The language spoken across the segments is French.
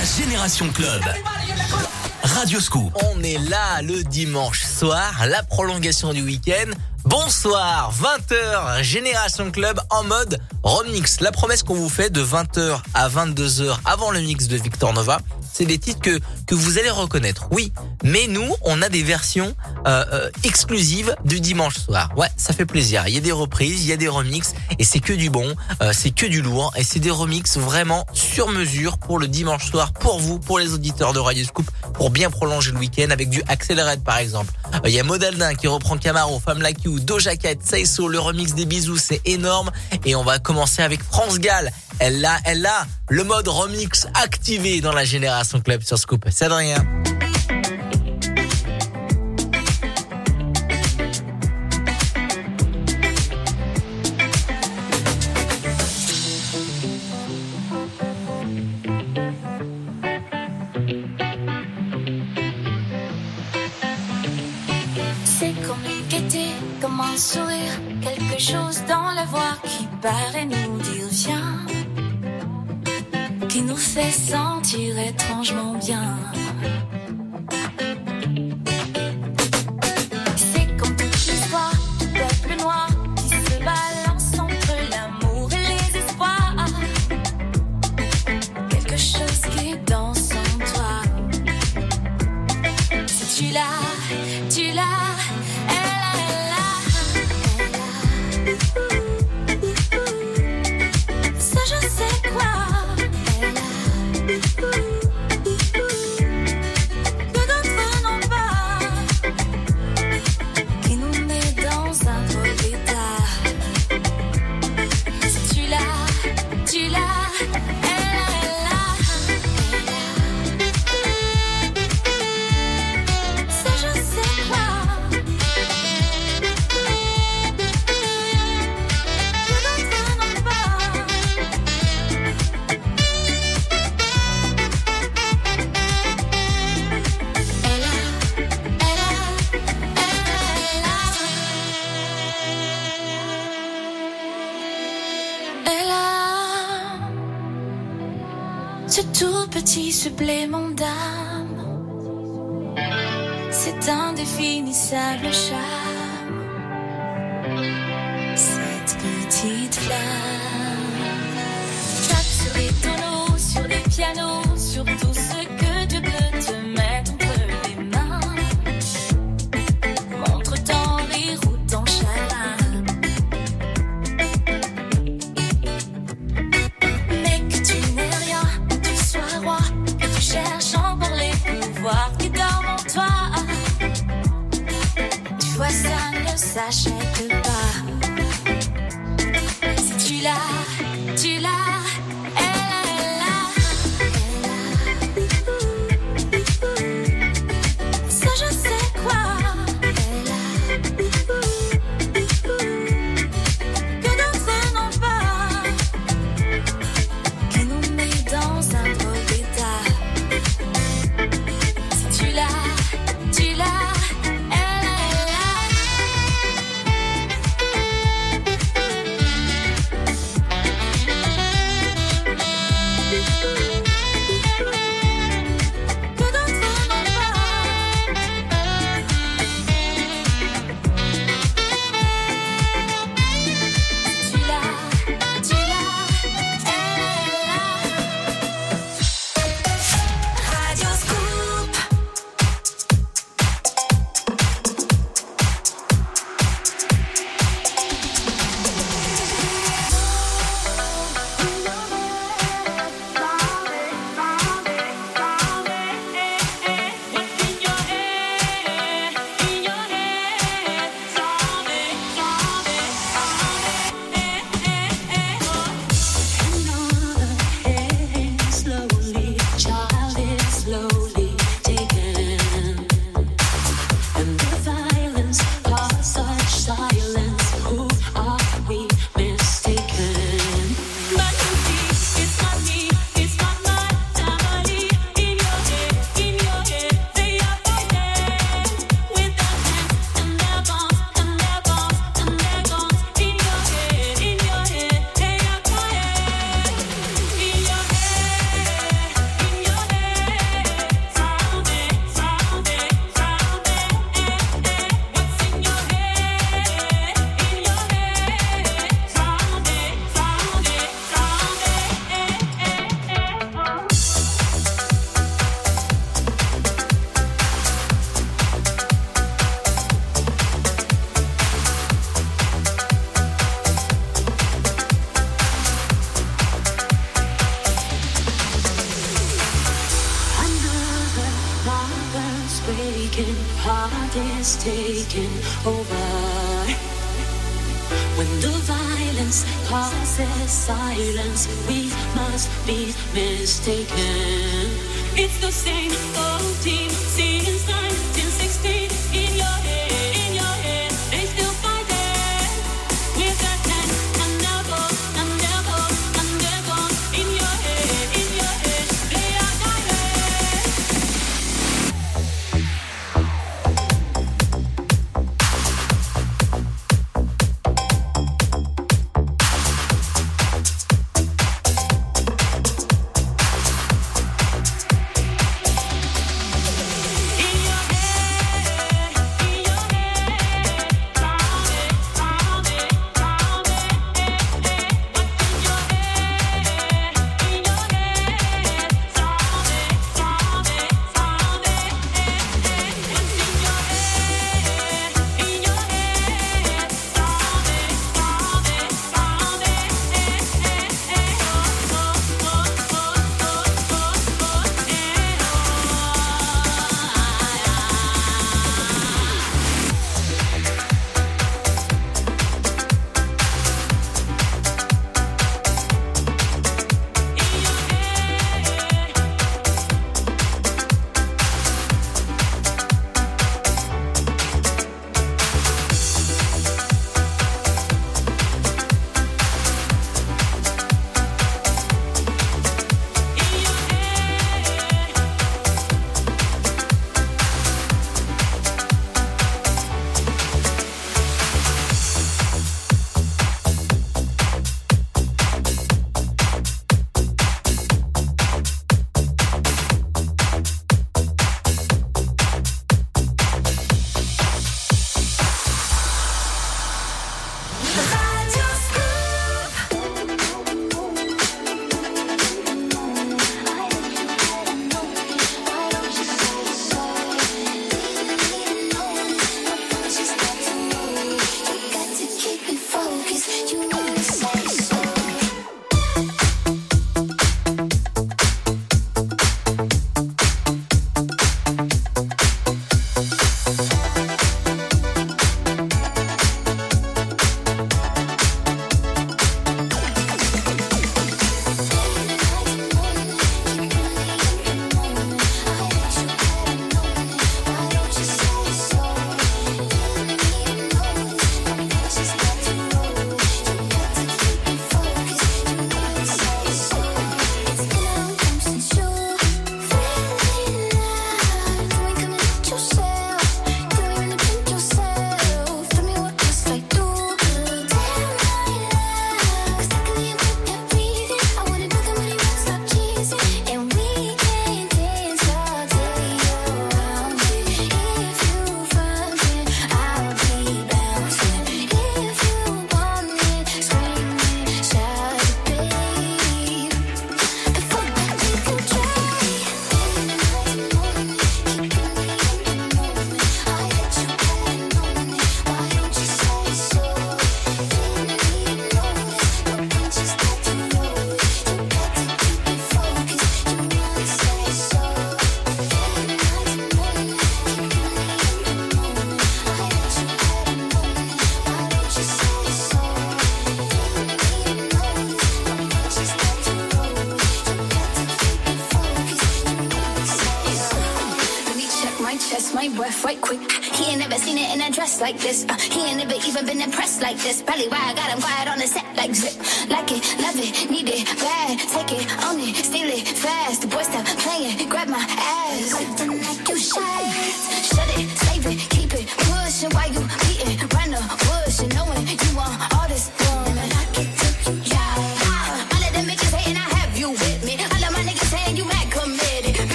la Génération Club. Radio Scoop. On est là le dimanche soir, la prolongation du week-end. Bonsoir, 20h, Génération Club en mode remix. La promesse qu'on vous fait de 20h à 22h avant le mix de Victor Nova, c'est des titres que, que vous allez reconnaître. Oui, mais nous, on a des versions euh, euh, exclusives du dimanche soir. Ouais, ça fait plaisir. Il y a des reprises, il y a des remixes et c'est que du bon, euh, c'est que du lourd et c'est des remixes vraiment sur mesure pour le dimanche soir, pour vous, pour les auditeurs de Radio Scoop, pour bien prolonger le week-end avec du Accelerate par exemple. Il y a Modaldin qui reprend Camaro, Femme Like You, Doja Cat, Saiso, le remix des bisous, c'est énorme et on va commencer avec France Gall. Elle a, elle a le mode remix activé dans la génération club sur Scoop. C'est de rien. Comme une comme un sourire, quelque chose dans la voix qui paraît nous dire qui nous fait sentir étrangement bien.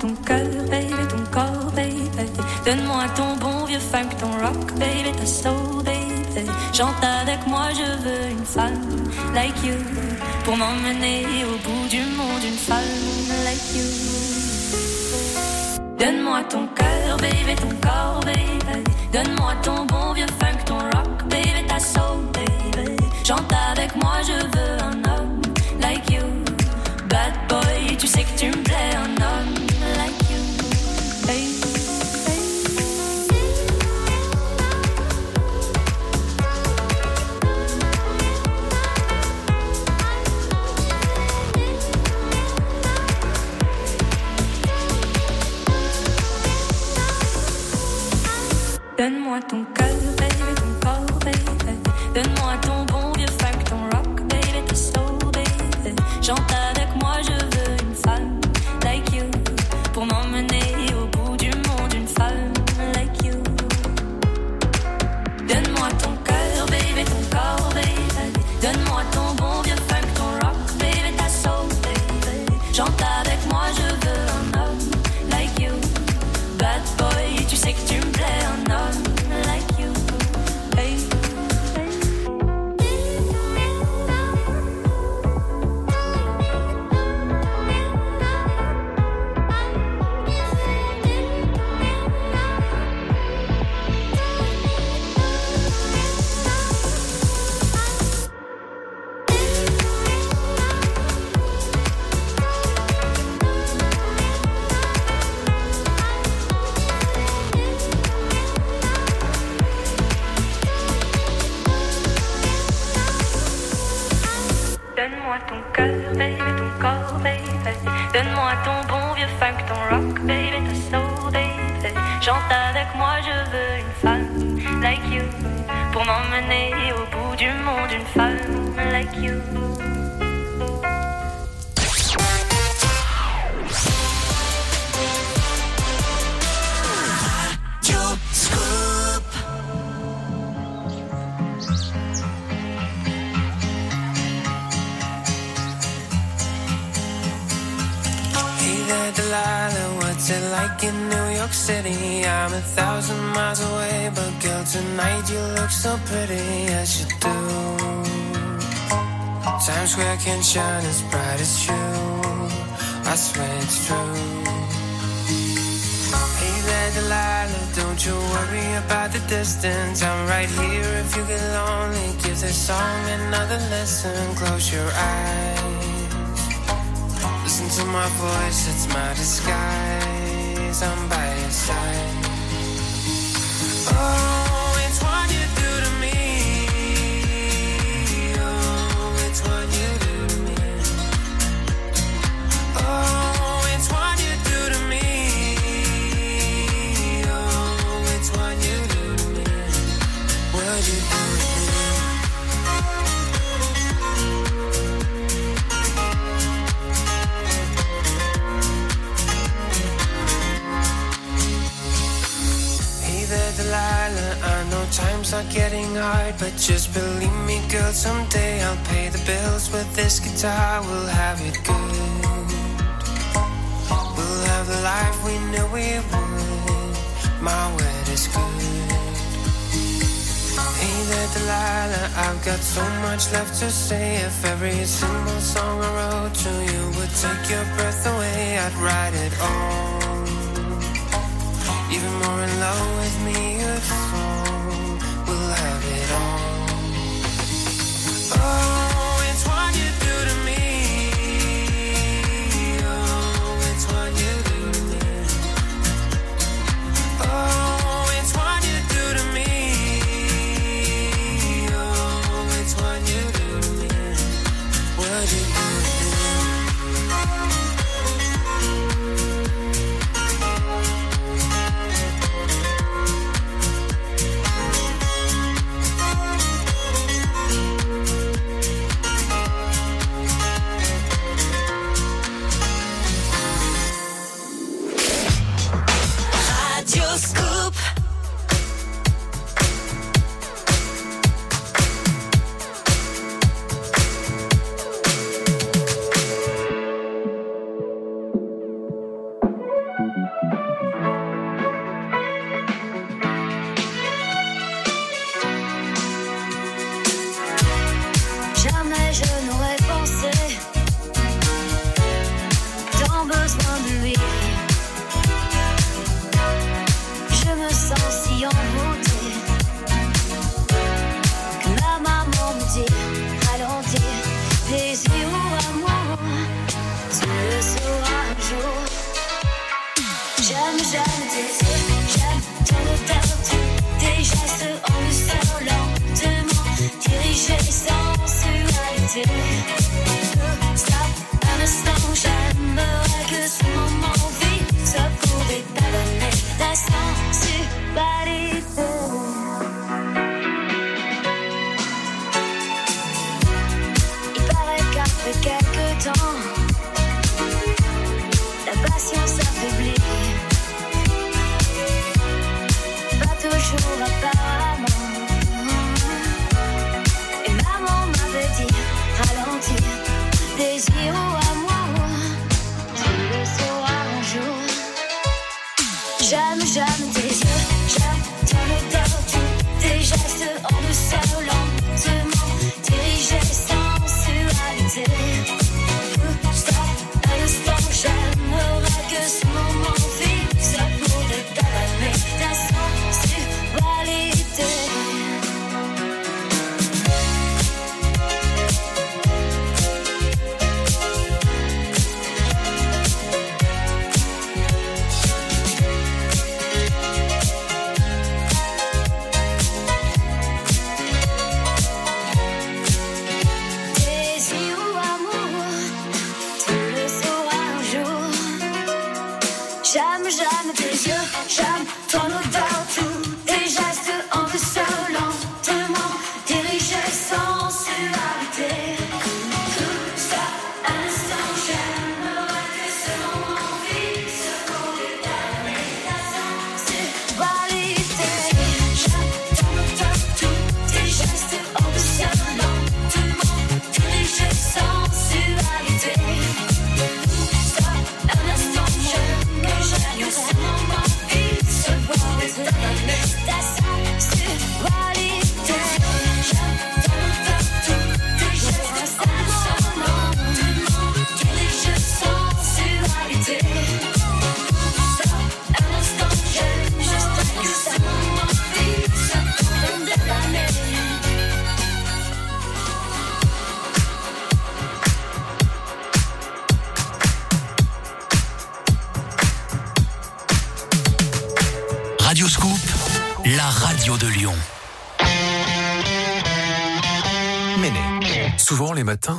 Ton cœur, baby, ton corps, baby. Donne-moi ton bon vieux funk, ton rock, baby, ta soul, baby. Chante avec moi, je veux une femme like you. Pour m'emmener au bout du monde, une femme like you. Donne-moi ton cœur, baby, ton corps, baby. Donne-moi ton bon vieux funk, ton rock, baby, ta soul, baby. Chante avec moi, je veux un homme like you. Bad boy, tu sais que tu me plais, un Donne-moi ton Times Square can shine as bright as you. I swear it's true. Hey there, Delilah, don't you worry about the distance. I'm right here if you get lonely. Give this song another listen. Close your eyes. Listen to my voice, it's my disguise. I'm by your side. There, Delilah. I've got so much left to say. If every single song I wrote to you would take your breath away, I'd write it all. Even more in love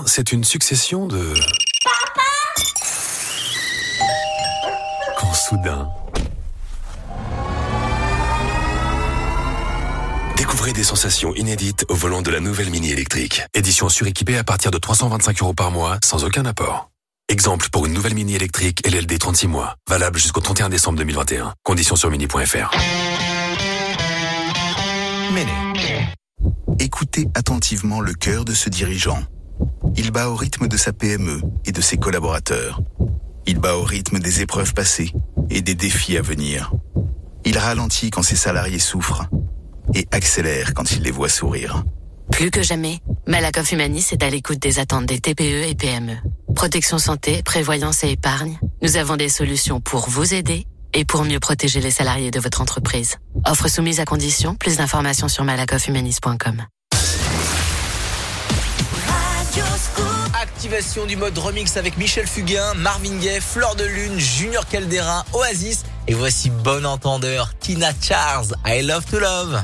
c'est une succession de... Papa Quand soudain... Découvrez des sensations inédites au volant de la nouvelle Mini électrique. Édition suréquipée à partir de 325 euros par mois, sans aucun apport. Exemple pour une nouvelle Mini électrique LLD 36 mois. Valable jusqu'au 31 décembre 2021. Conditions sur mini.fr. Mini. Écoutez attentivement le cœur de ce dirigeant. Il bat au rythme de sa PME et de ses collaborateurs. Il bat au rythme des épreuves passées et des défis à venir. Il ralentit quand ses salariés souffrent et accélère quand il les voit sourire. Plus que jamais, Malakoff Humanis est à l'écoute des attentes des TPE et PME. Protection santé, prévoyance et épargne, nous avons des solutions pour vous aider et pour mieux protéger les salariés de votre entreprise. Offre soumise à condition, plus d'informations sur malakofhumanis.com. Du mode remix avec Michel Fugain, Marvin Gaye, Fleur de Lune, Junior Caldera, Oasis. Et voici bon entendeur, Tina Charles, I Love to Love.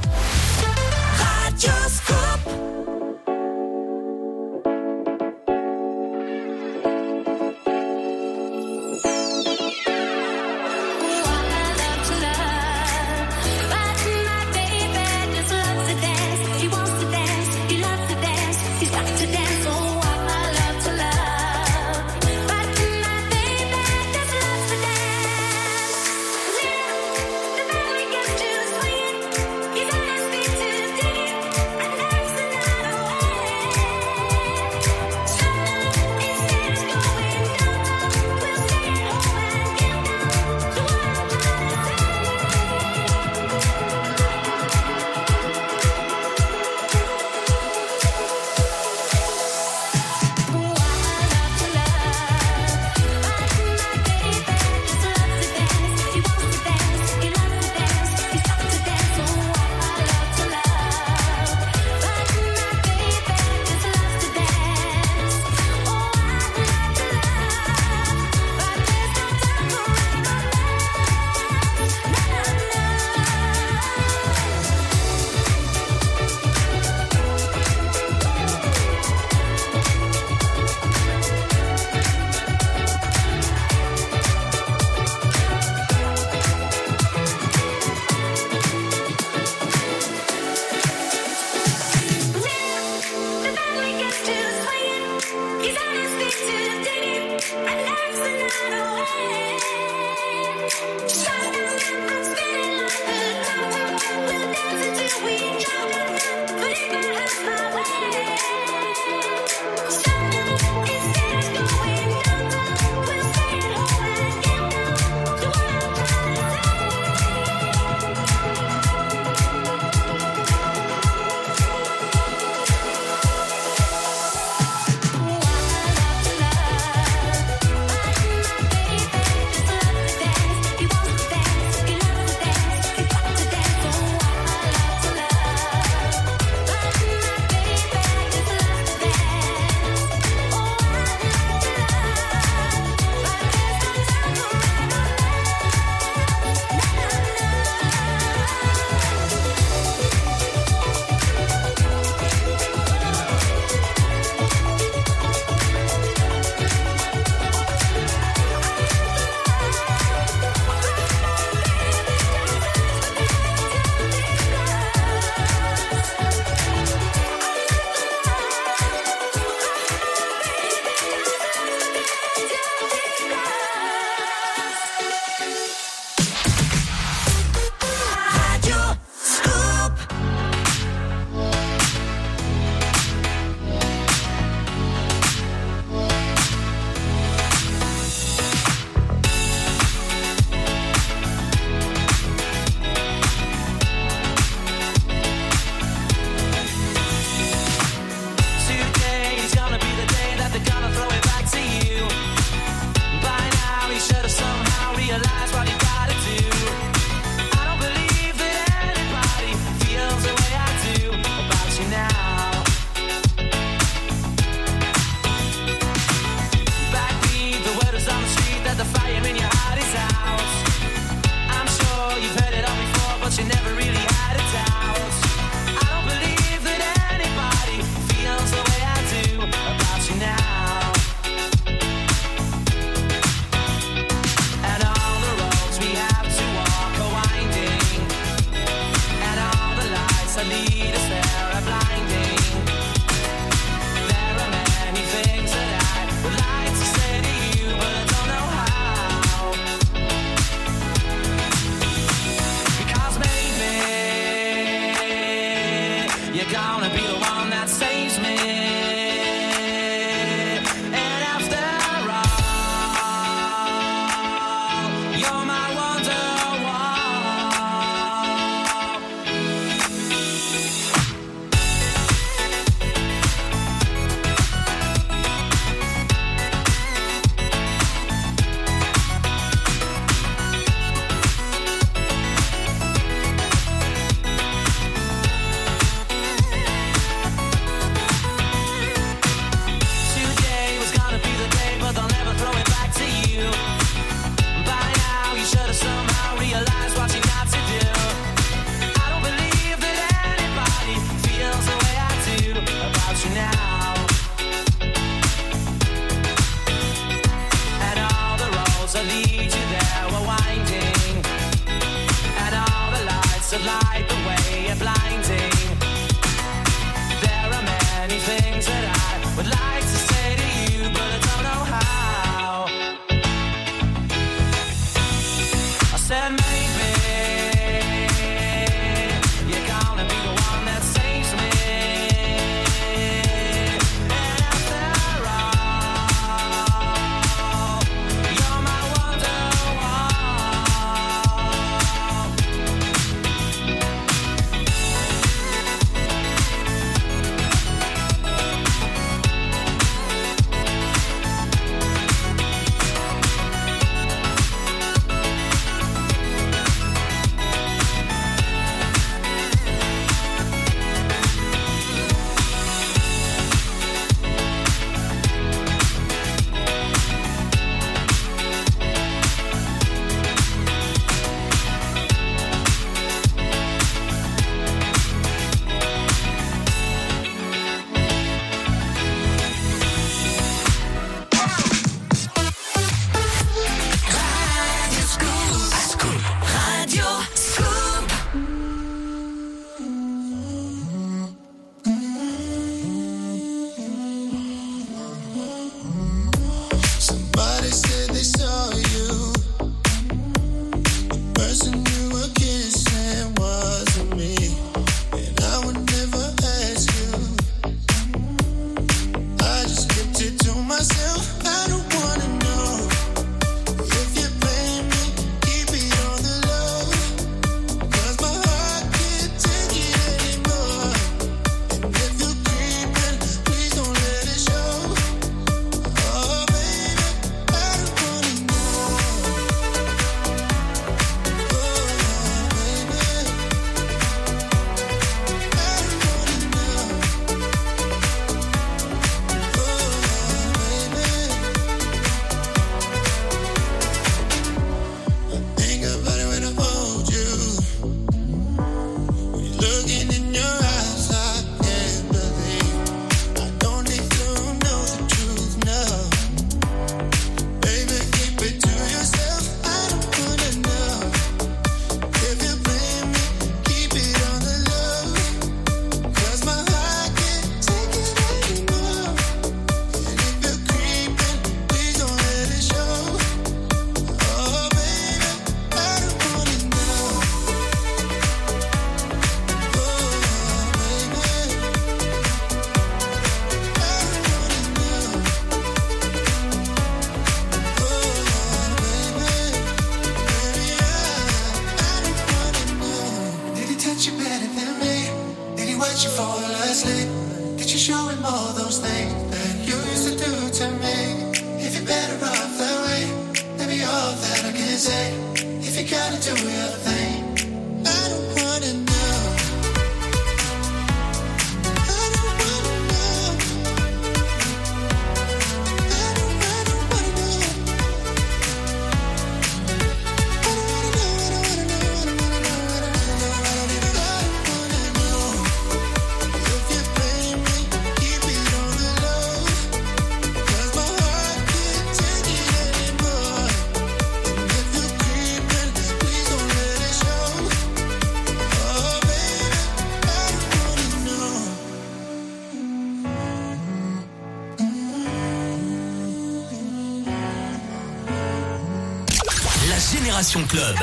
Club.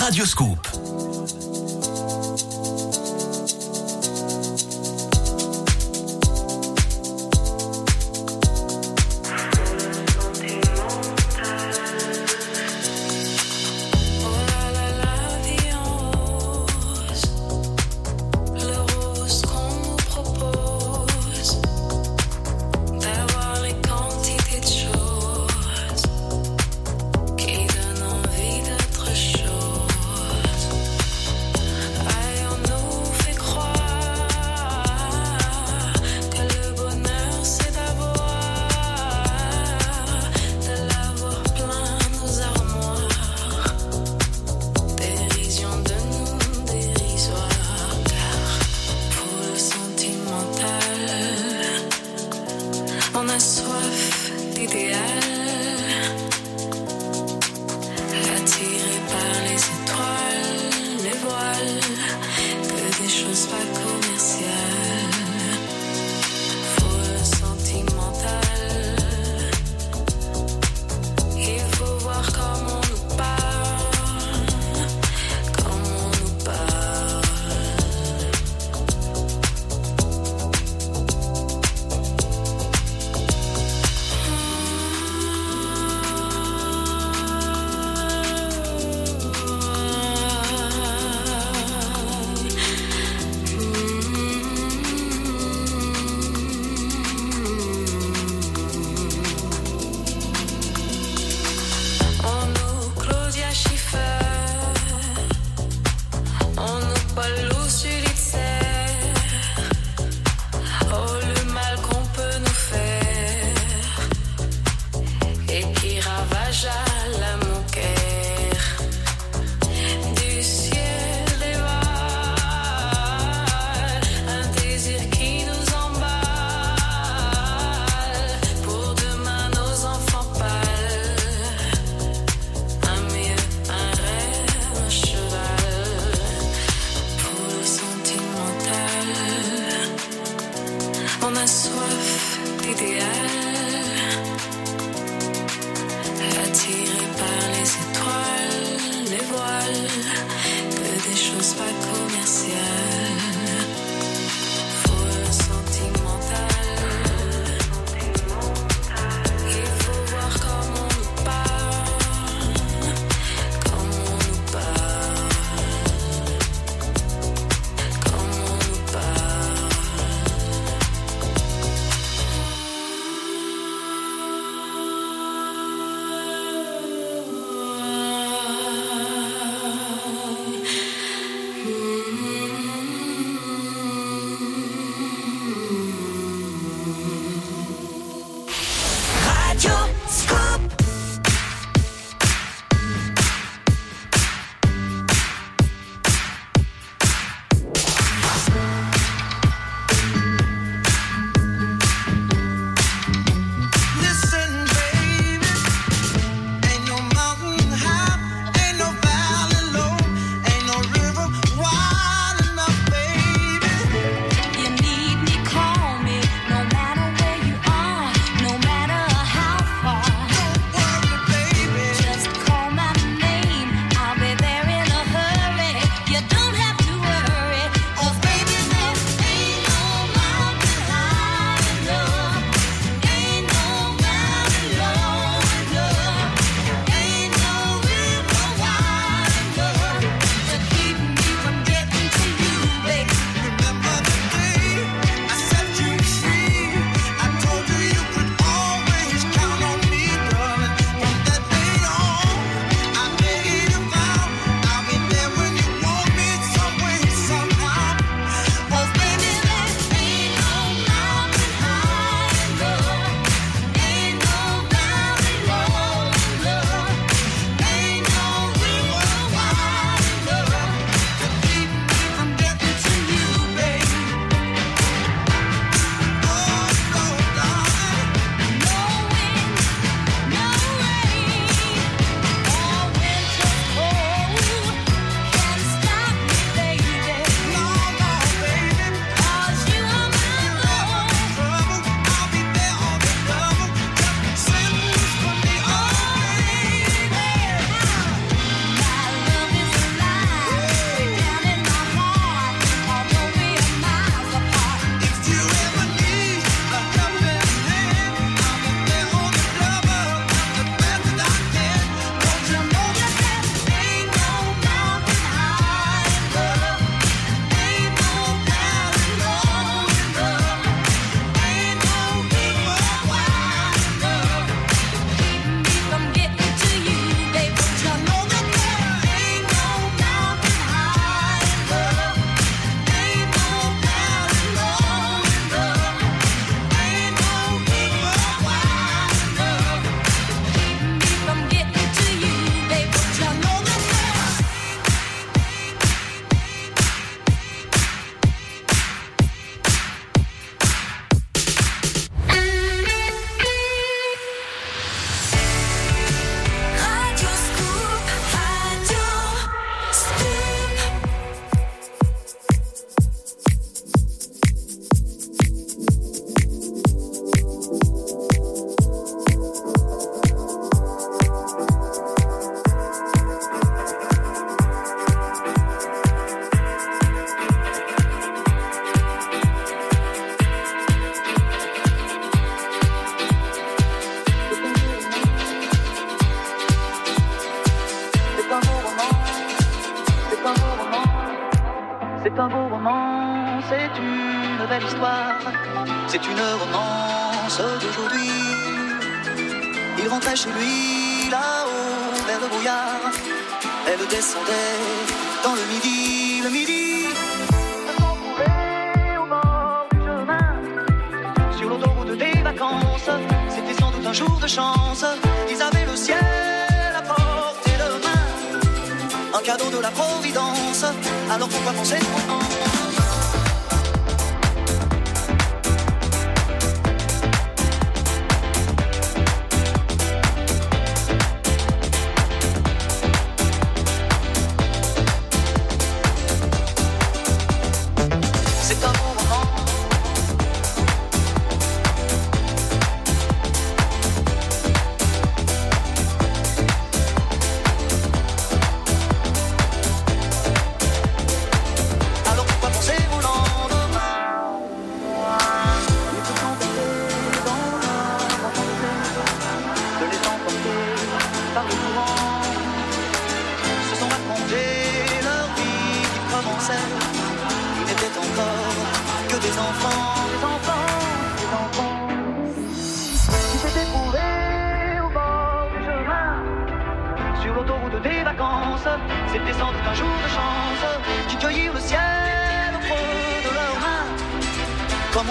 Radio Scoop.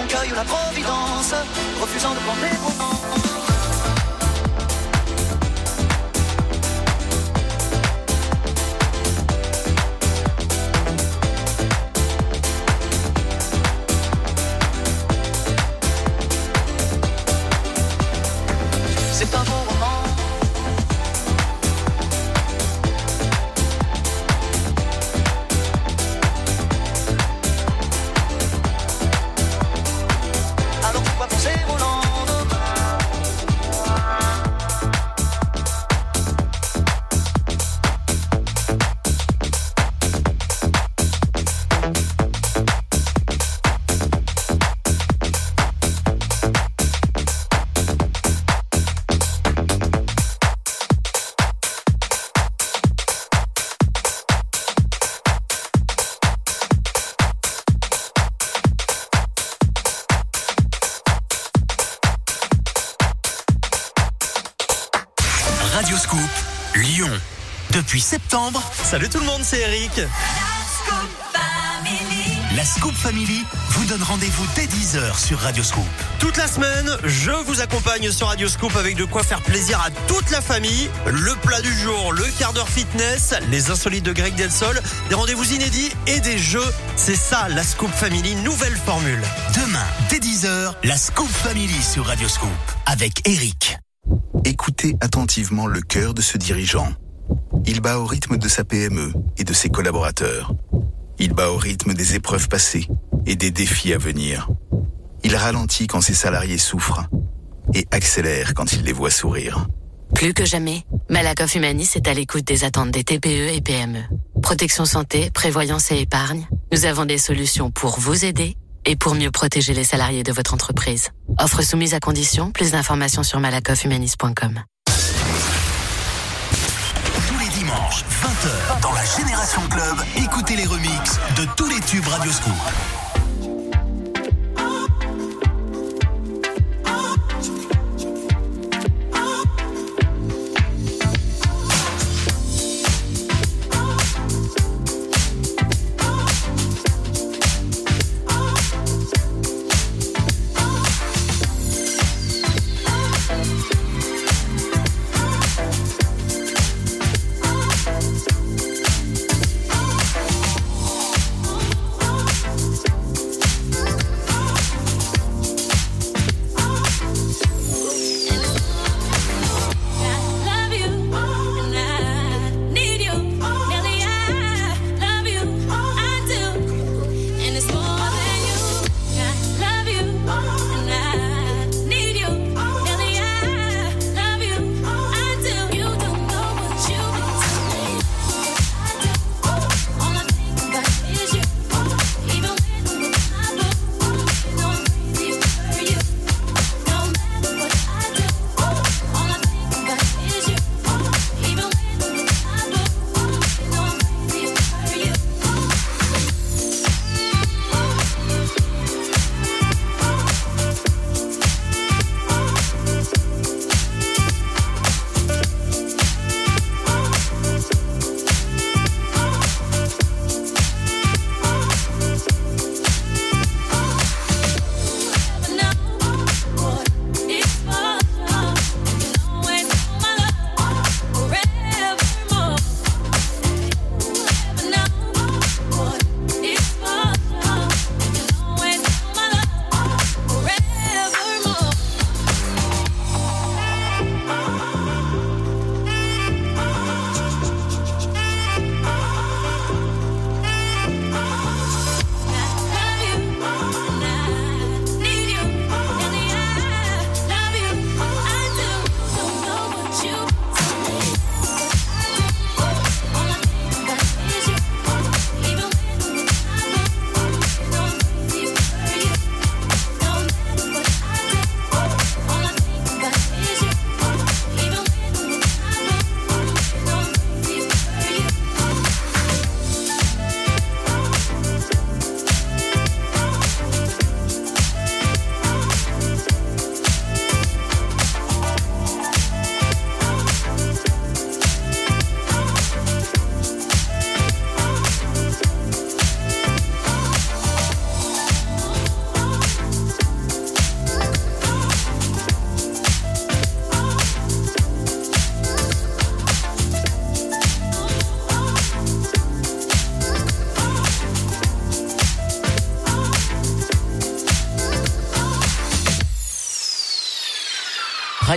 Comme on cueille la providence, refusant de penser au Salut tout le monde, c'est Eric. la Scoop Family vous donne rendez-vous dès 10h sur Radio Scoop. Toute la semaine, je vous accompagne sur Radio Scoop avec de quoi faire plaisir à toute la famille. Le plat du jour, le quart d'heure fitness, les insolites de Greg Delsol, des rendez-vous inédits et des jeux. C'est ça, la Scoop Family, nouvelle formule. Demain, dès 10h, la Scoop Family sur Radio Scoop avec Eric. Écoutez attentivement le cœur de ce dirigeant. Il bat au rythme de sa PME et de ses collaborateurs. Il bat au rythme des épreuves passées et des défis à venir. Il ralentit quand ses salariés souffrent et accélère quand il les voit sourire. Plus que jamais, Malakoff Humanis est à l'écoute des attentes des TPE et PME. Protection santé, prévoyance et épargne, nous avons des solutions pour vous aider et pour mieux protéger les salariés de votre entreprise. Offre soumise à condition, plus d'informations sur malakoffhumanis.com. 20h, dans la Génération Club, écoutez les remixes de tous les tubes Radio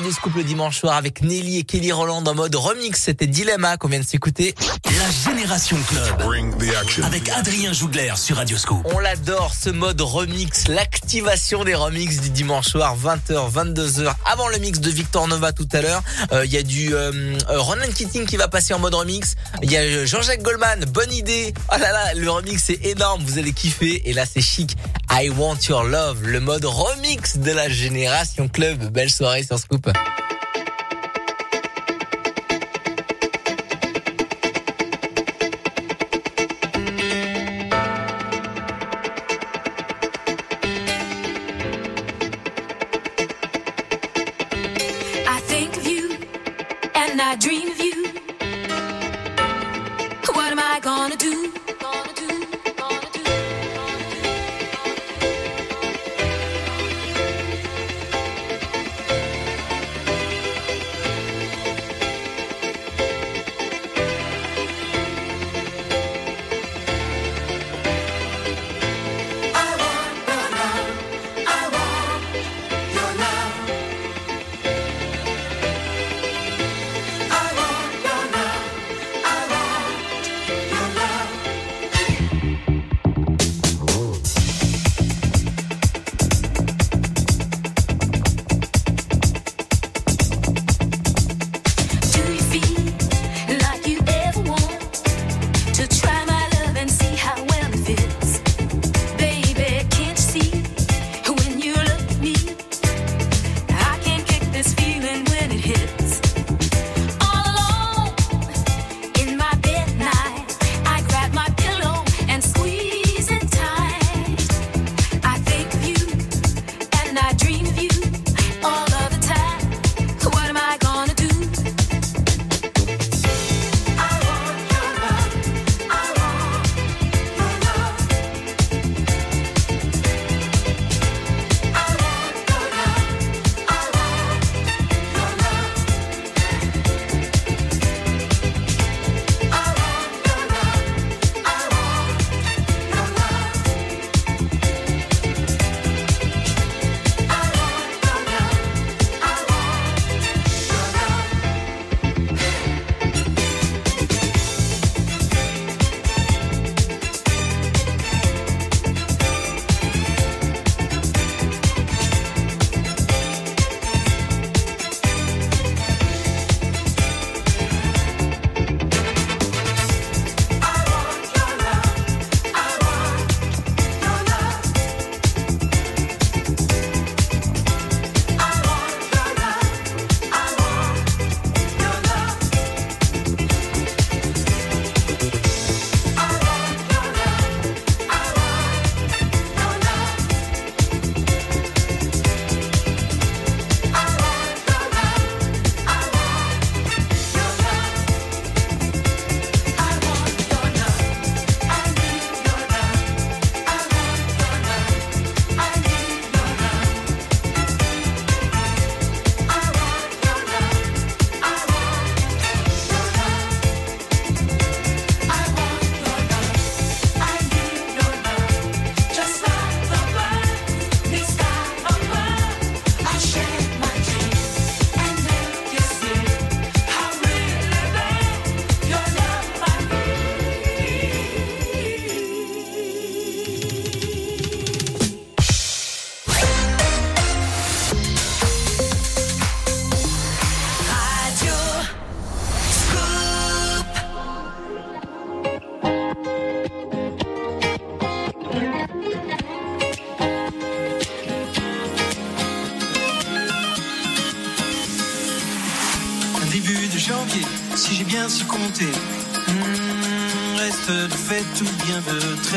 Radio Scoop le dimanche soir avec Nelly et Kelly Roland en mode remix. C'était Dilemma qu'on vient de s'écouter. La Génération Club. Avec Adrien Jougler sur Radio Scoop. On l'adore ce mode remix, l'activation des remix du dimanche soir 20h 22h avant le mix de Victor Nova tout à l'heure. Euh, Il y a du euh, euh, Ronan Keating qui va passer en mode remix. Il y a Jean-Jacques Goldman, bonne idée. Oh là là, le remix est énorme, vous allez kiffer et là c'est chic. I want your love, le mode remix de la Génération Club. Belle soirée sur Scoop.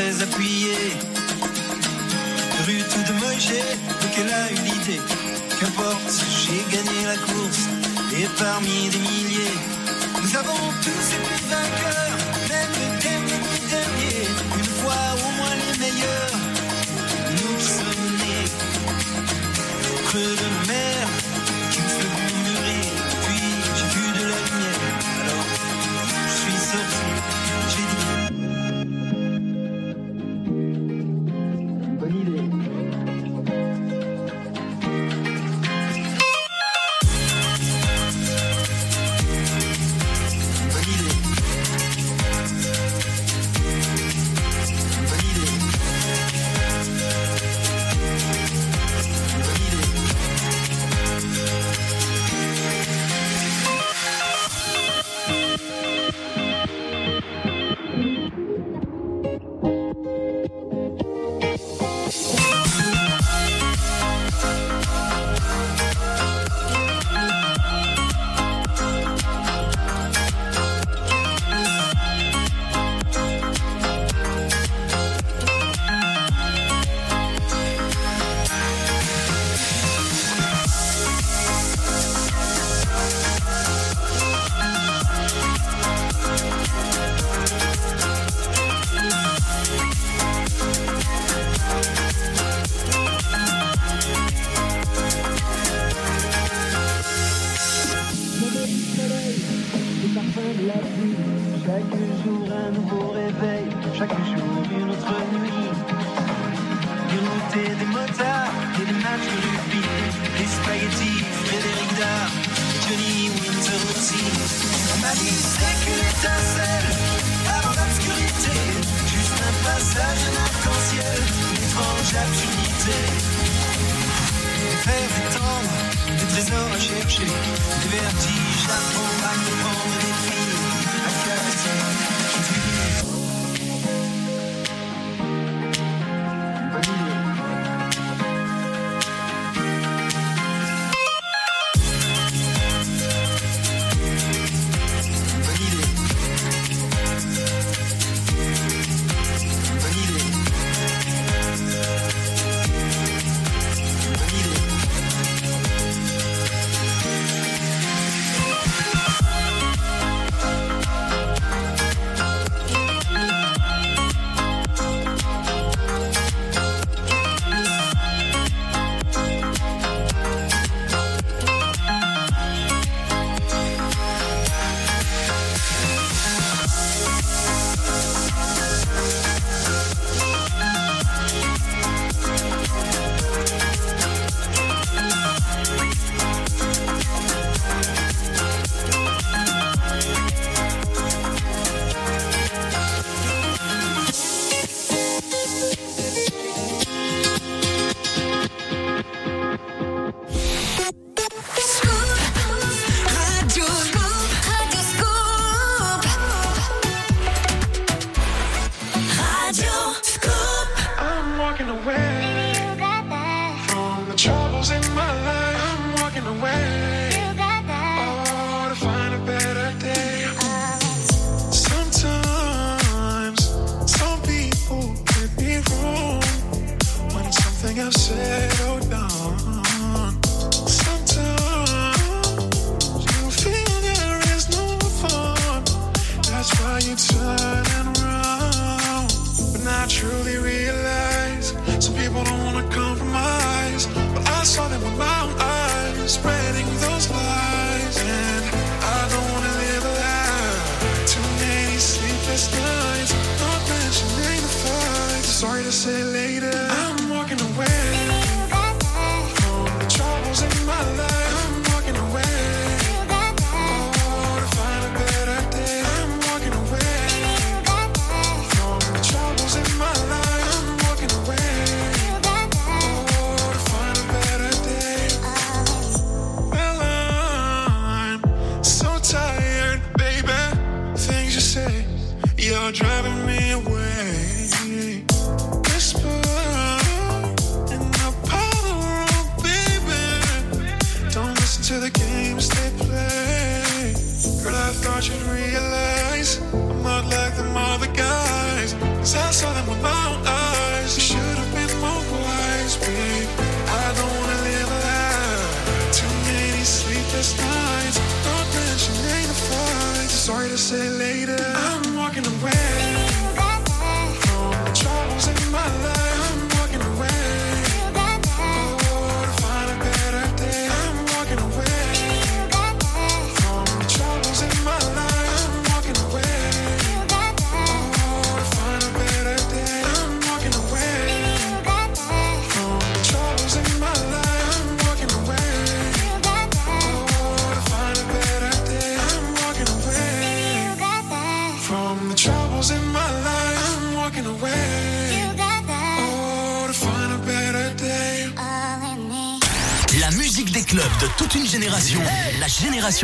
Appuyé. Rue tout de Moïse, donc elle a eu l'idée. Qu'importe, j'ai gagné la course. Et parmi des milliers,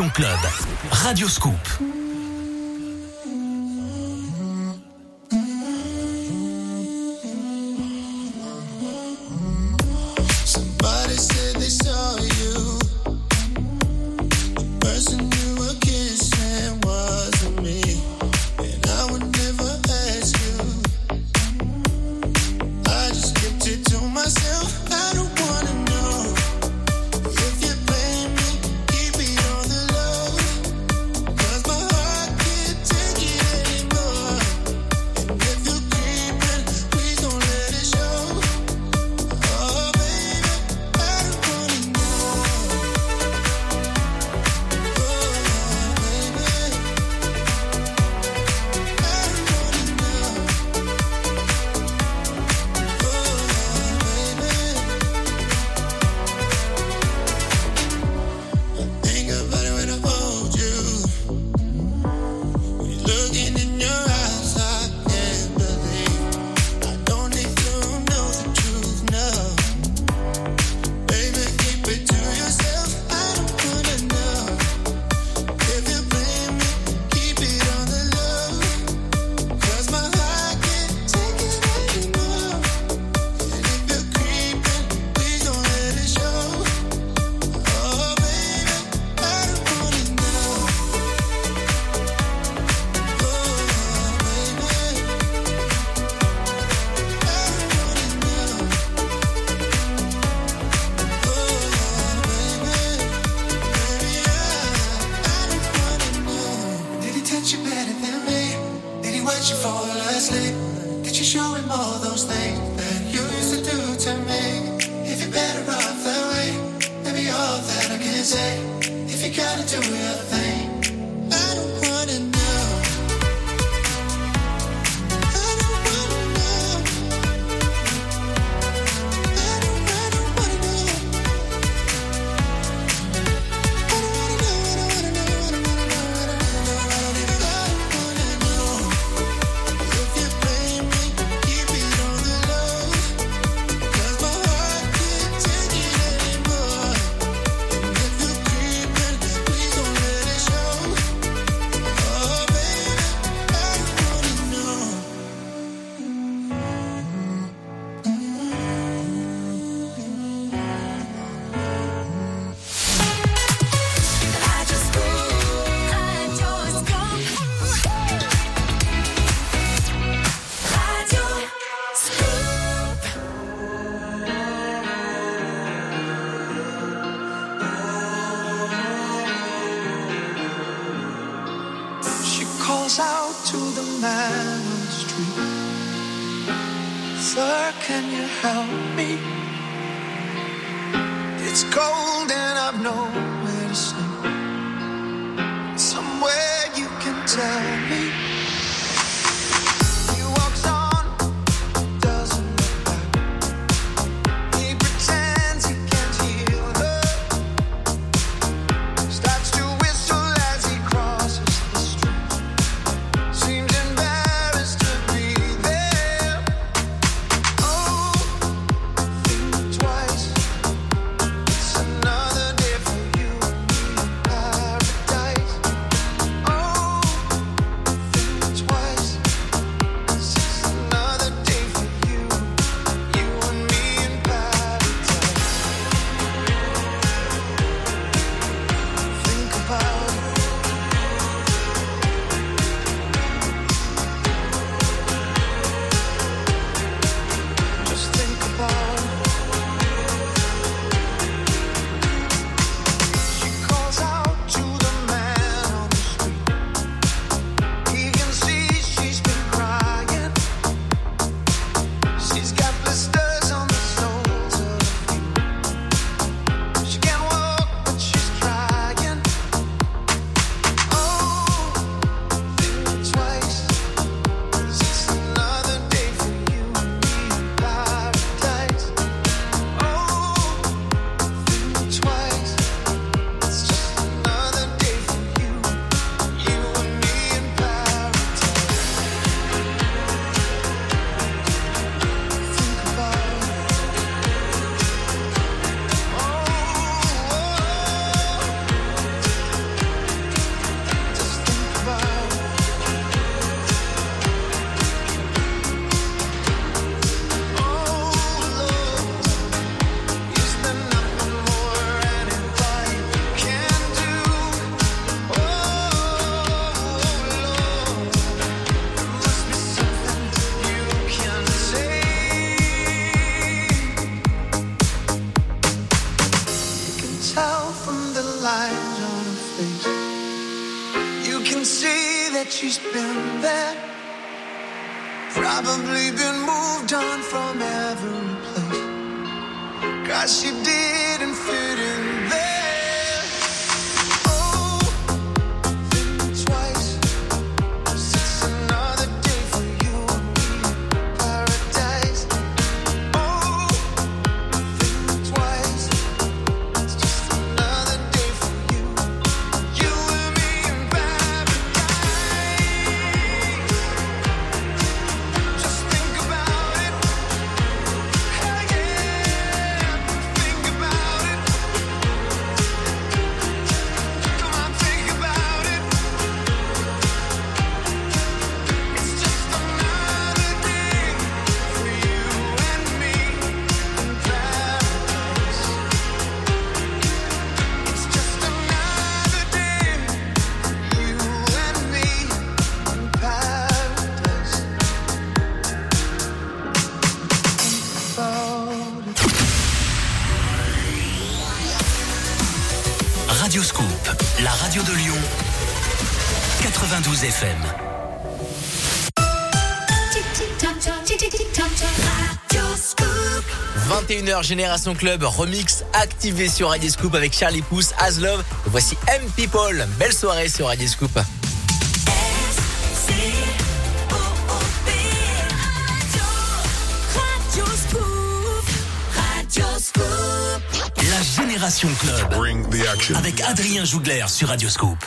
Club. Radio Scoop. can you help me? It's cold and I've nowhere to sleep. Radio Scoop, la radio de Lyon, 92 FM. 21h Génération Club, remix activé sur Radio Scoop avec Charlie Pouce, As Love. Voici M People. Belle soirée sur Radio Scoop. Génération Club. Avec Adrien Jougler sur Radioscope.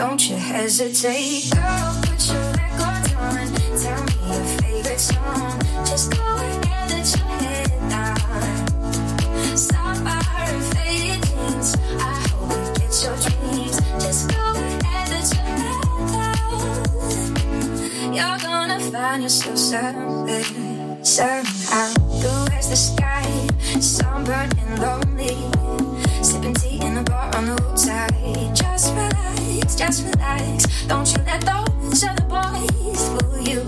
Don't you hesitate, girl. Put your records on. Tell me your favorite song. Just go ahead and your head down. Stop her faded jeans. I hope you get your dreams. Just go ahead and your head down. You're gonna find yourself somewhere, somehow. Blue as the sky, sunburned and lonely. A bar on the roadside. Just relax, just relax. Don't you let those other boys fool you.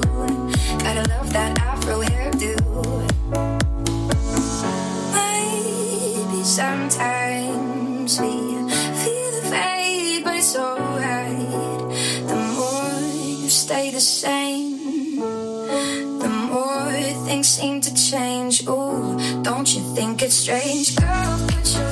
Gotta love that afro hairdo. Maybe sometimes we feel the fade, but it's alright. The more you stay the same, the more things seem to change. Ooh, don't you think it's strange? Girl, put your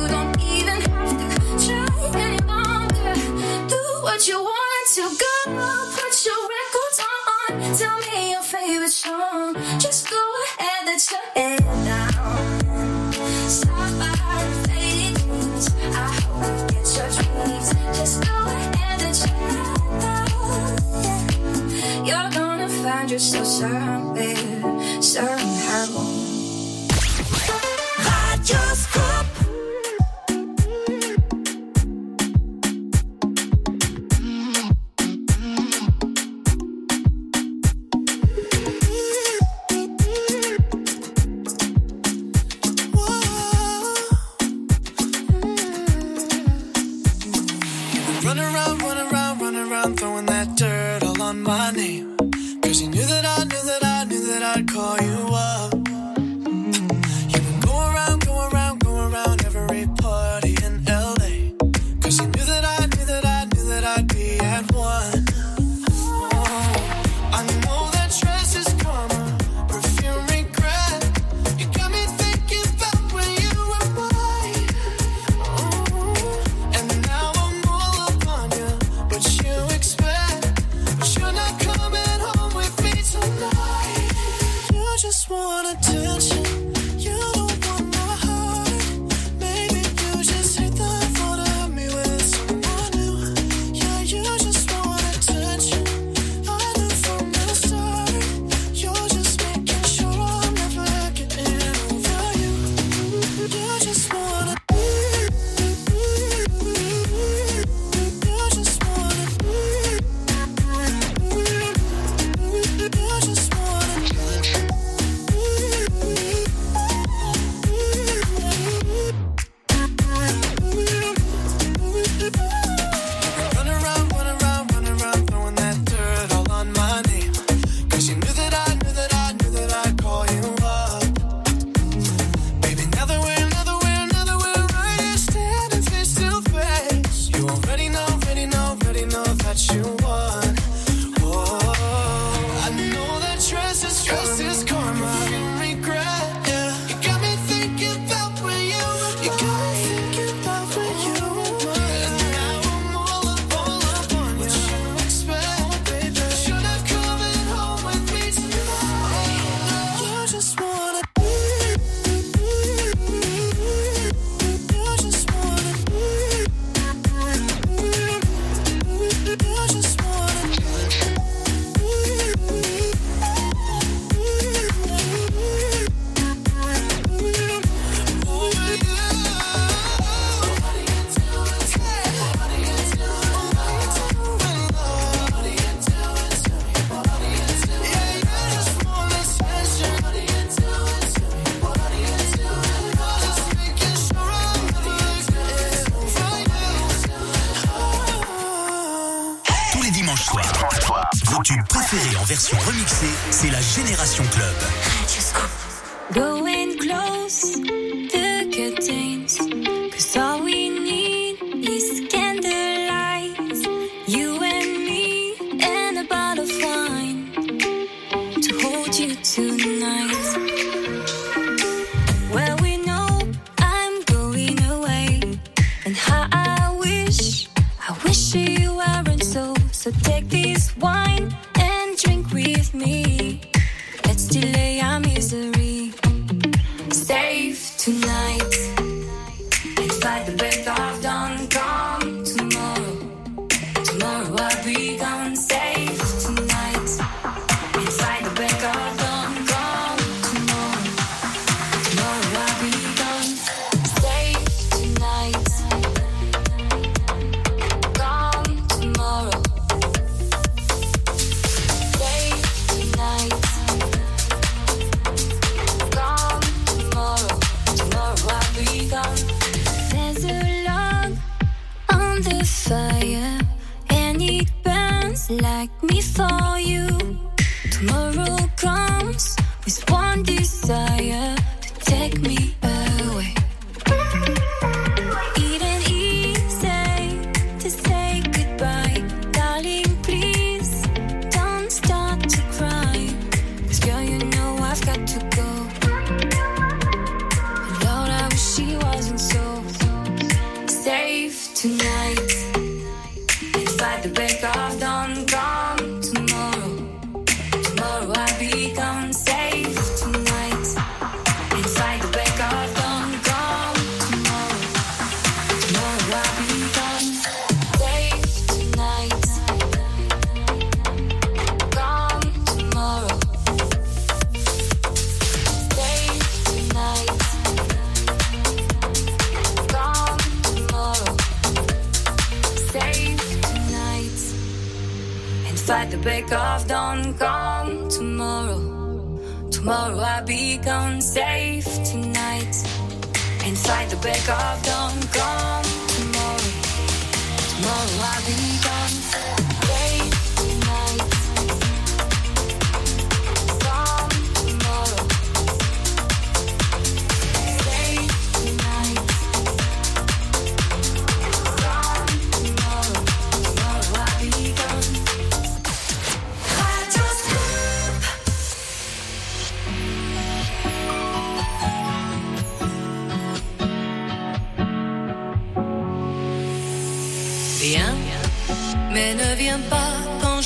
what you want to go. Put your records on. Tell me your favorite song. Just go ahead, let your head down. Stop by faded jeans. I hope you get your dreams. Just go ahead, let your head down. You're gonna find yourself somewhere, somehow.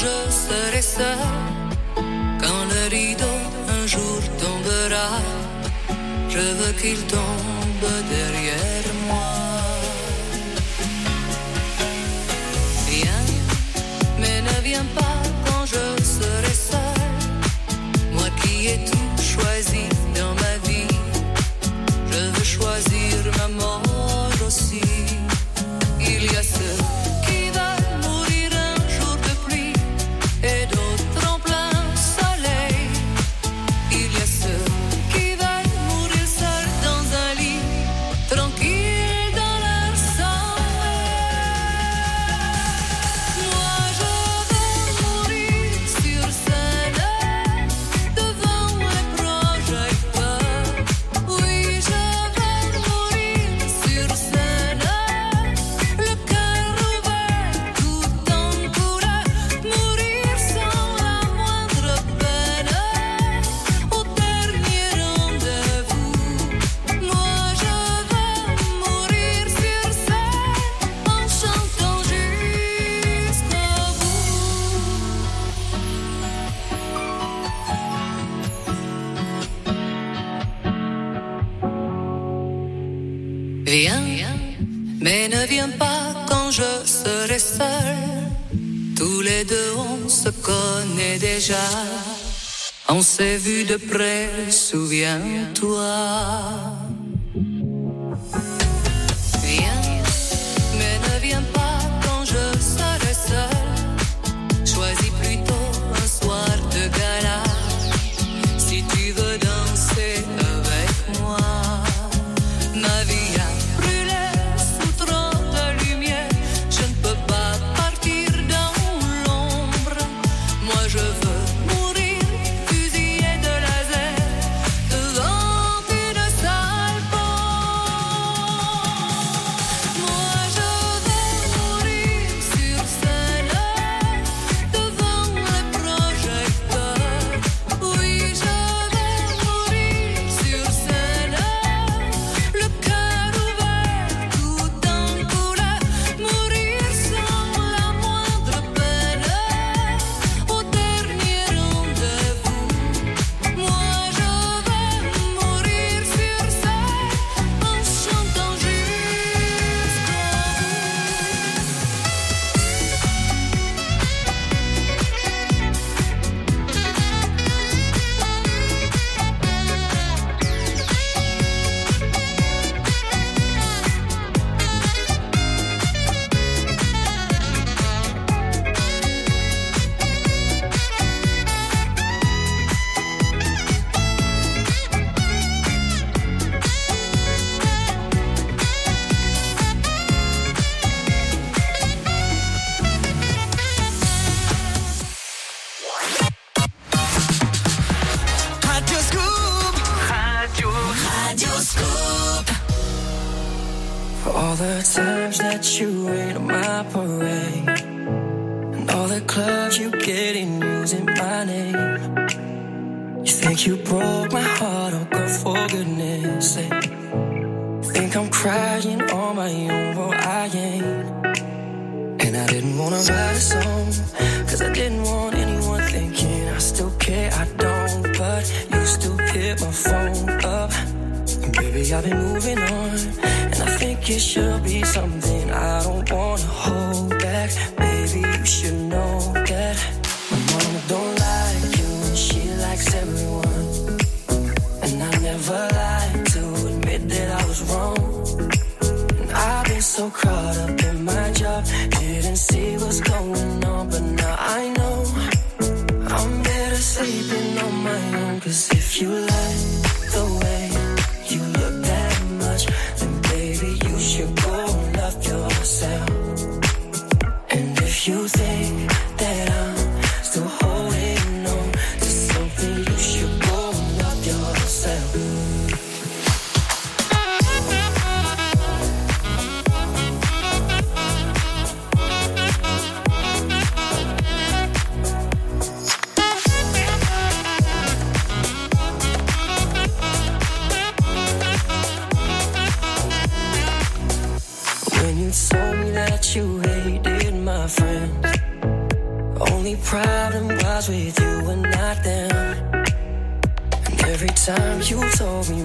je serai seul quand le rideau un jour tombera. Je veux qu'il tombe s'est vu de près, souviens-toi. Clubs you get in using my name. You think you broke my heart, oh girl, for goodness sake. Think I'm crying on my own, well I ain't. And I didn't wanna write a song, cause I didn't want anyone thinking I still care, I don't. But you still hit my phone up. And baby, I've been moving on. And I think it should be something I don't wanna hold back. Know that my mama don't like you, she likes everyone. And I never lied to admit that I was wrong. And I've been so caught up in my job, didn't see what's going on, but now I know I'm better sleeping on my own. Cause if you like you told me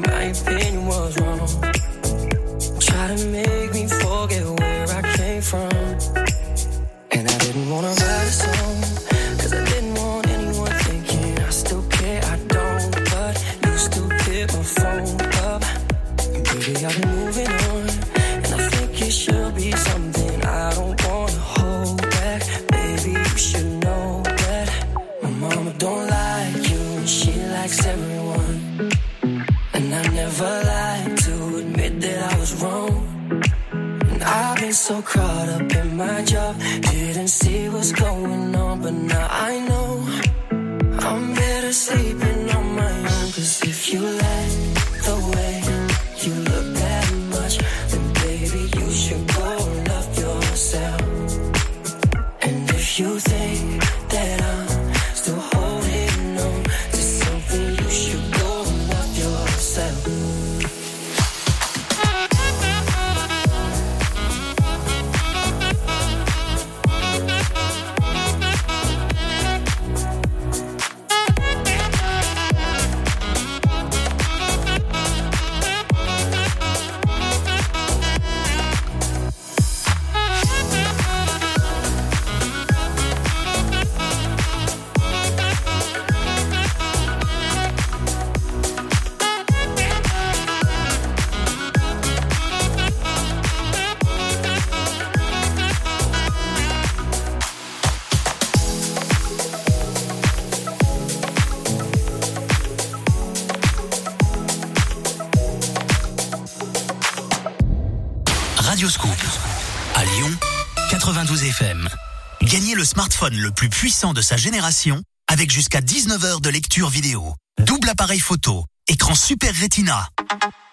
smartphone le plus puissant de sa génération avec jusqu'à 19 heures de lecture vidéo. Double appareil photo, écran Super Retina.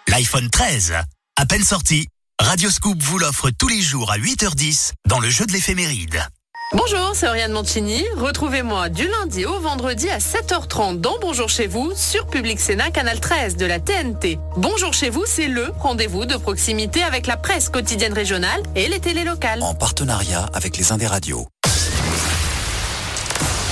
L'iPhone 13, à peine sorti, Radioscoop vous l'offre tous les jours à 8h10 dans le jeu de l'éphéméride. Bonjour, c'est Oriane Mancini. Retrouvez-moi du lundi au vendredi à 7h30 dans Bonjour chez vous sur Public Sénat Canal 13 de la TNT. Bonjour chez vous, c'est le rendez-vous de proximité avec la presse quotidienne régionale et les télés locales. En partenariat avec les Indes radios.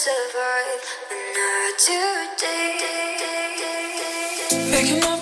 survive, and not do. Making up.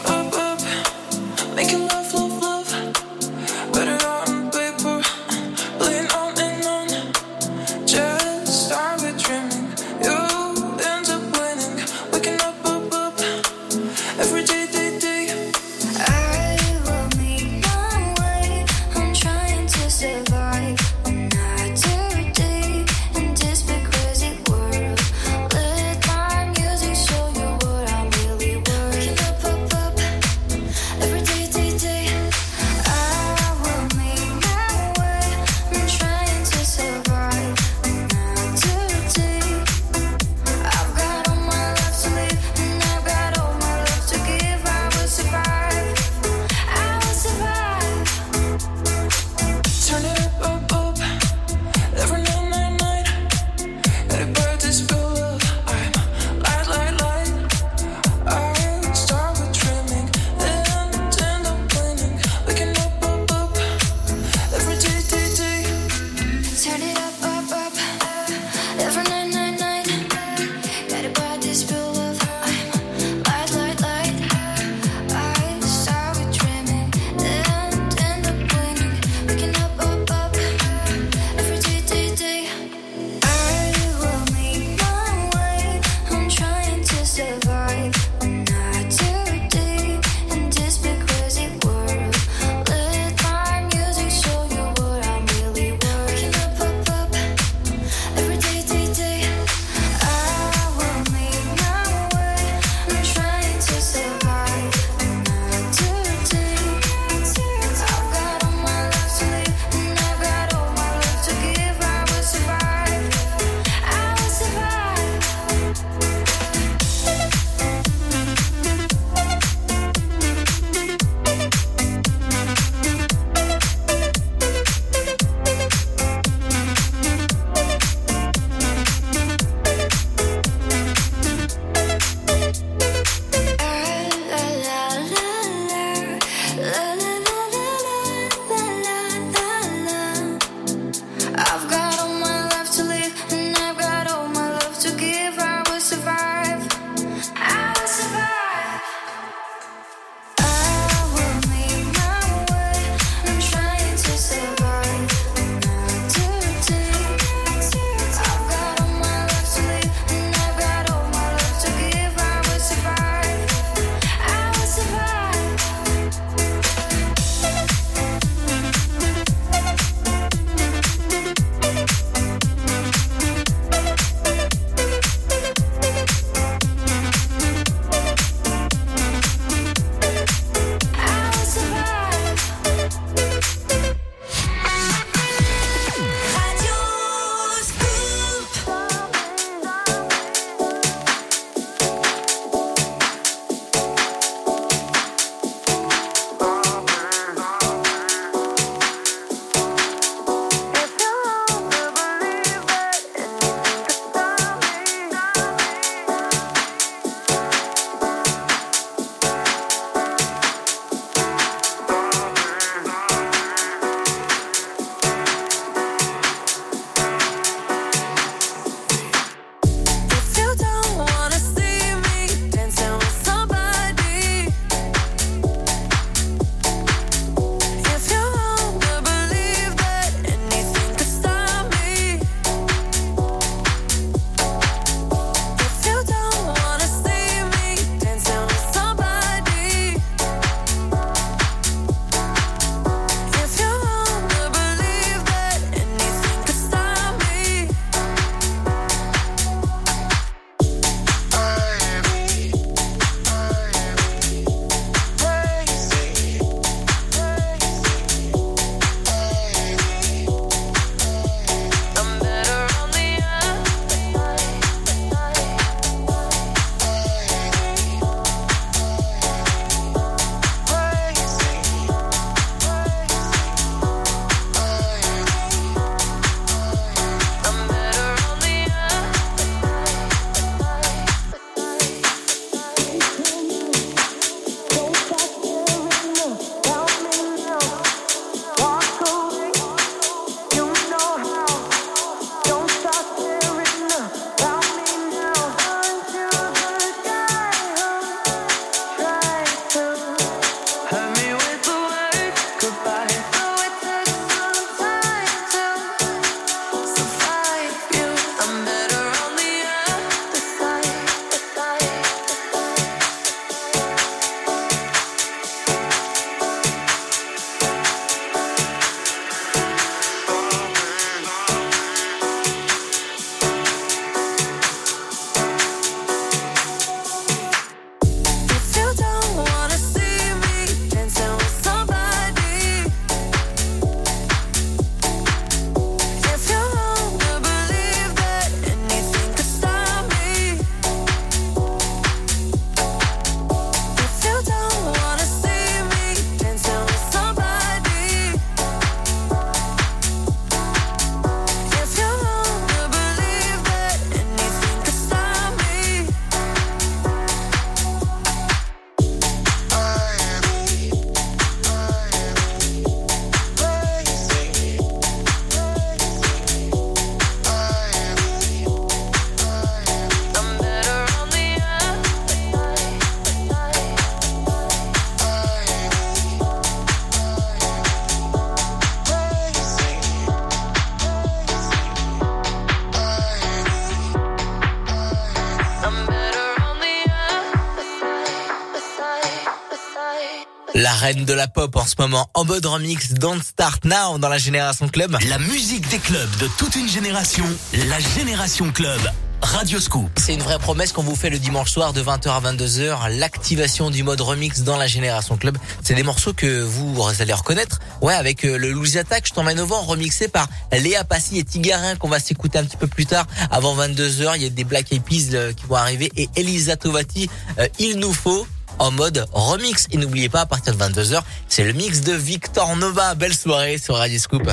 Reine de la pop en ce moment en mode remix Don't Start Now dans la Génération Club. La musique des clubs de toute une génération, la Génération Club. Radio Scoop. C'est une vraie promesse qu'on vous fait le dimanche soir de 20h à 22h, l'activation du mode remix dans la Génération Club. C'est des morceaux que vous allez reconnaître. Ouais, avec euh, le Louis Attack, je t'emmène au vent, remixé par Léa Passy et Tigarin qu'on va s'écouter un petit peu plus tard. Avant 22h, il y a des Black Eyed Peas euh, qui vont arriver et Elisa Tovati, euh, Il nous faut en mode remix. Et n'oubliez pas, à partir de 22h, c'est le mix de Victor Nova. Belle soirée sur Radio Scoop.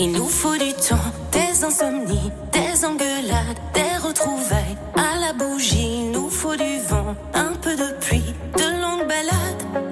Il nous faut du temps, des insomnies, des engueulades, des retrouvailles. À la bougie, il nous faut du vent, un peu de pluie, de longues balades.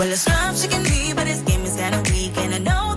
Well, it's not she can be, but his game is kinda weak, and I know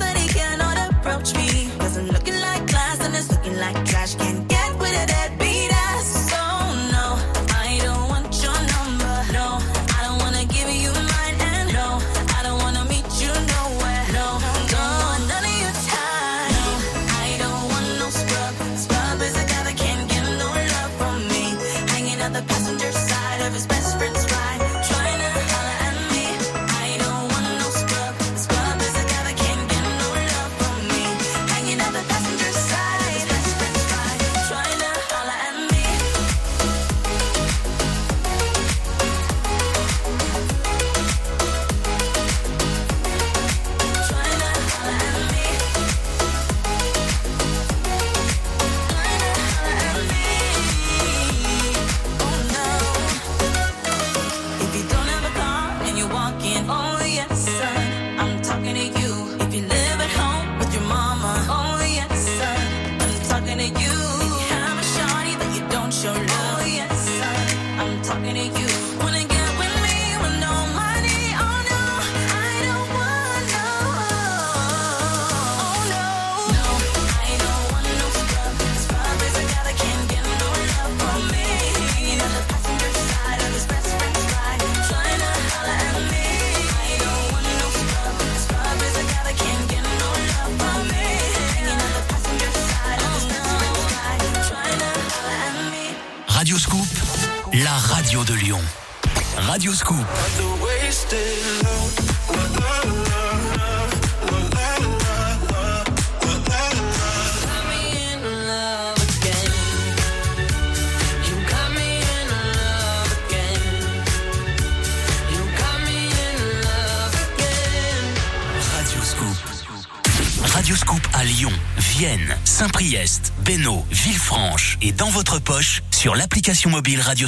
dans votre poche sur l'application mobile Radio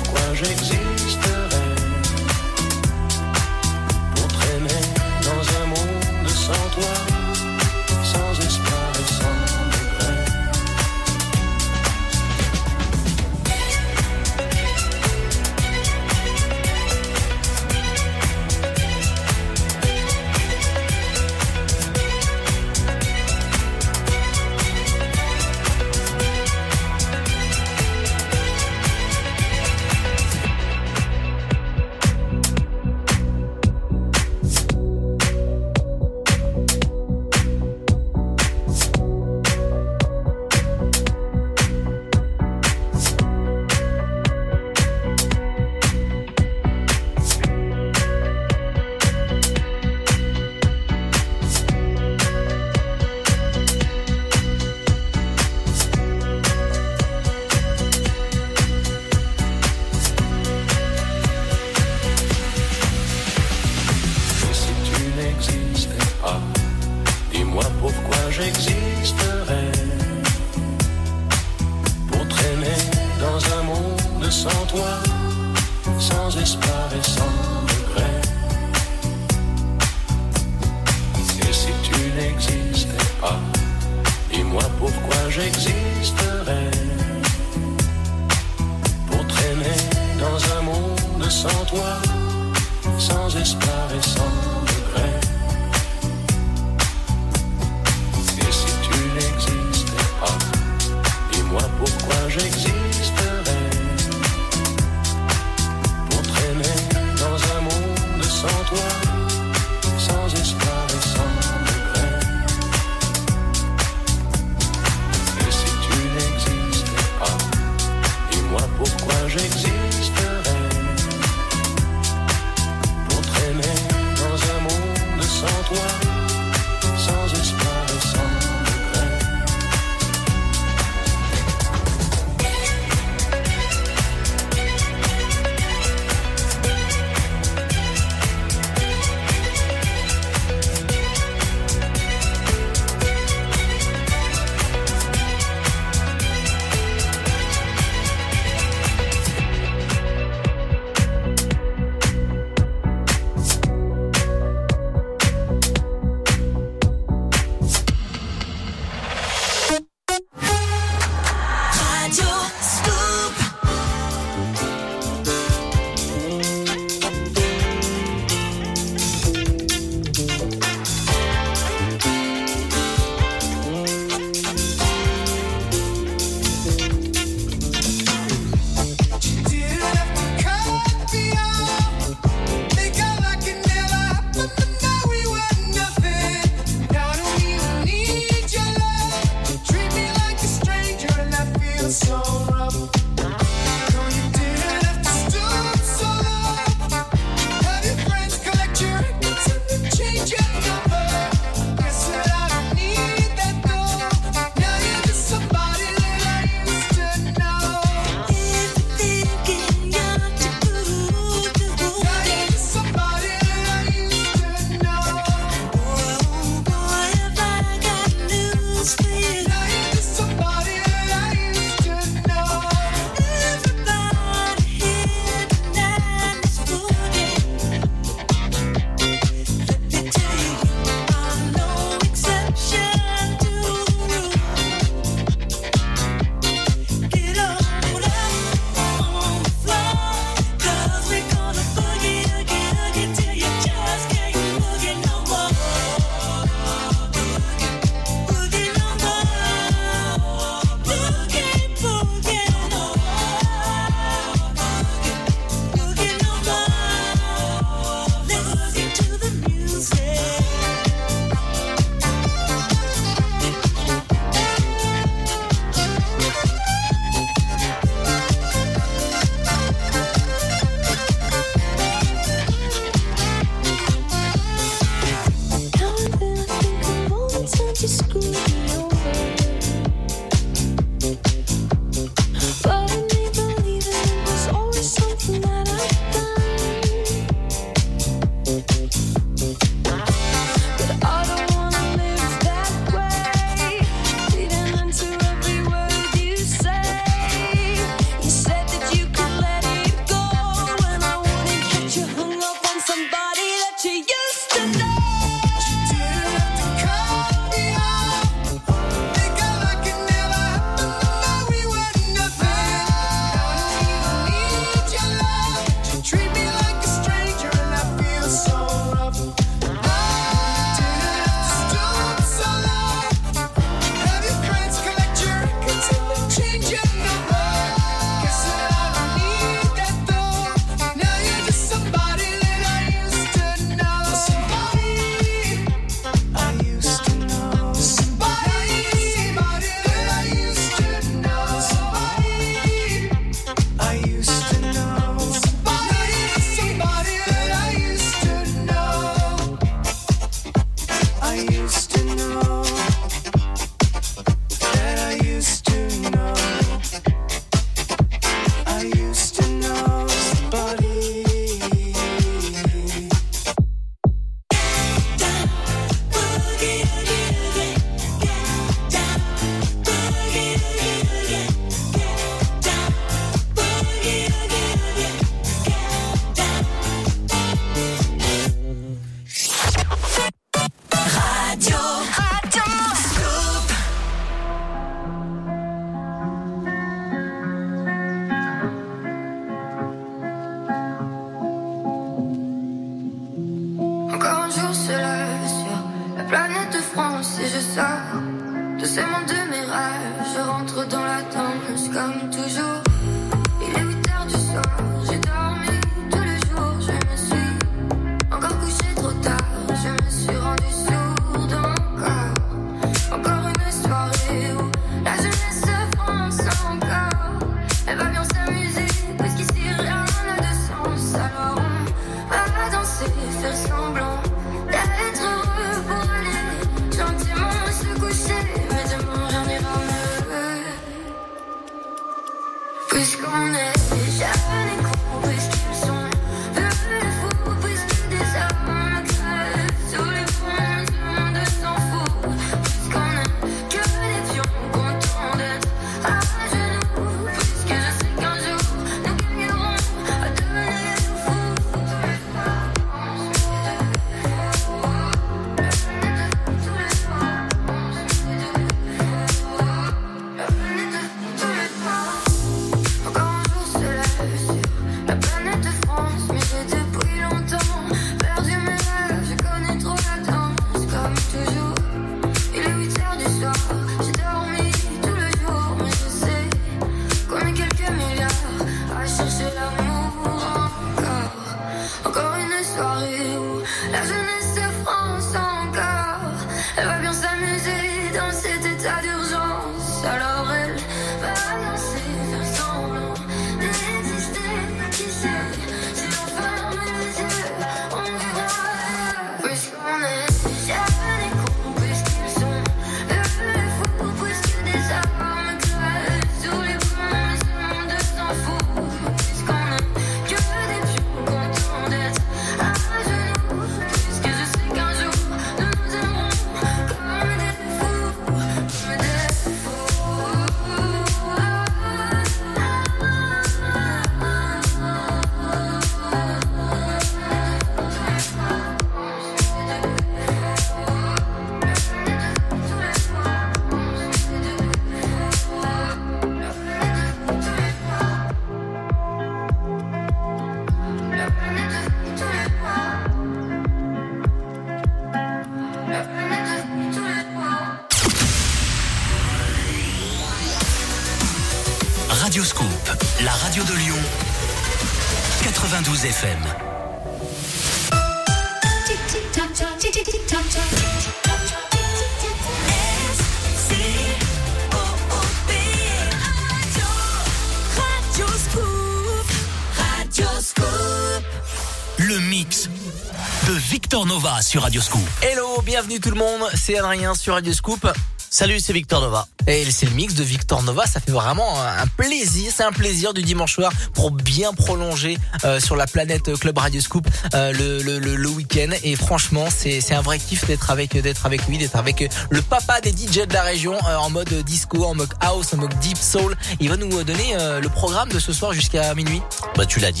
Sur Radio Scoop. Hello, bienvenue tout le monde, c'est Adrien sur Radio Scoop. Salut, c'est Victor Nova. Et c'est le mix de Victor Nova, ça fait vraiment un plaisir, c'est un plaisir du dimanche soir pour bien prolonger euh, sur la planète euh, Club Radio Scoop euh, le, week-end. Et franchement, c'est un vrai kiff d'être avec avec lui, d'être avec le papa des DJ de la région en mode disco, en mode house, en mode deep soul. Il va nous donner le programme de ce soir jusqu'à minuit. Bah tu l'as dit.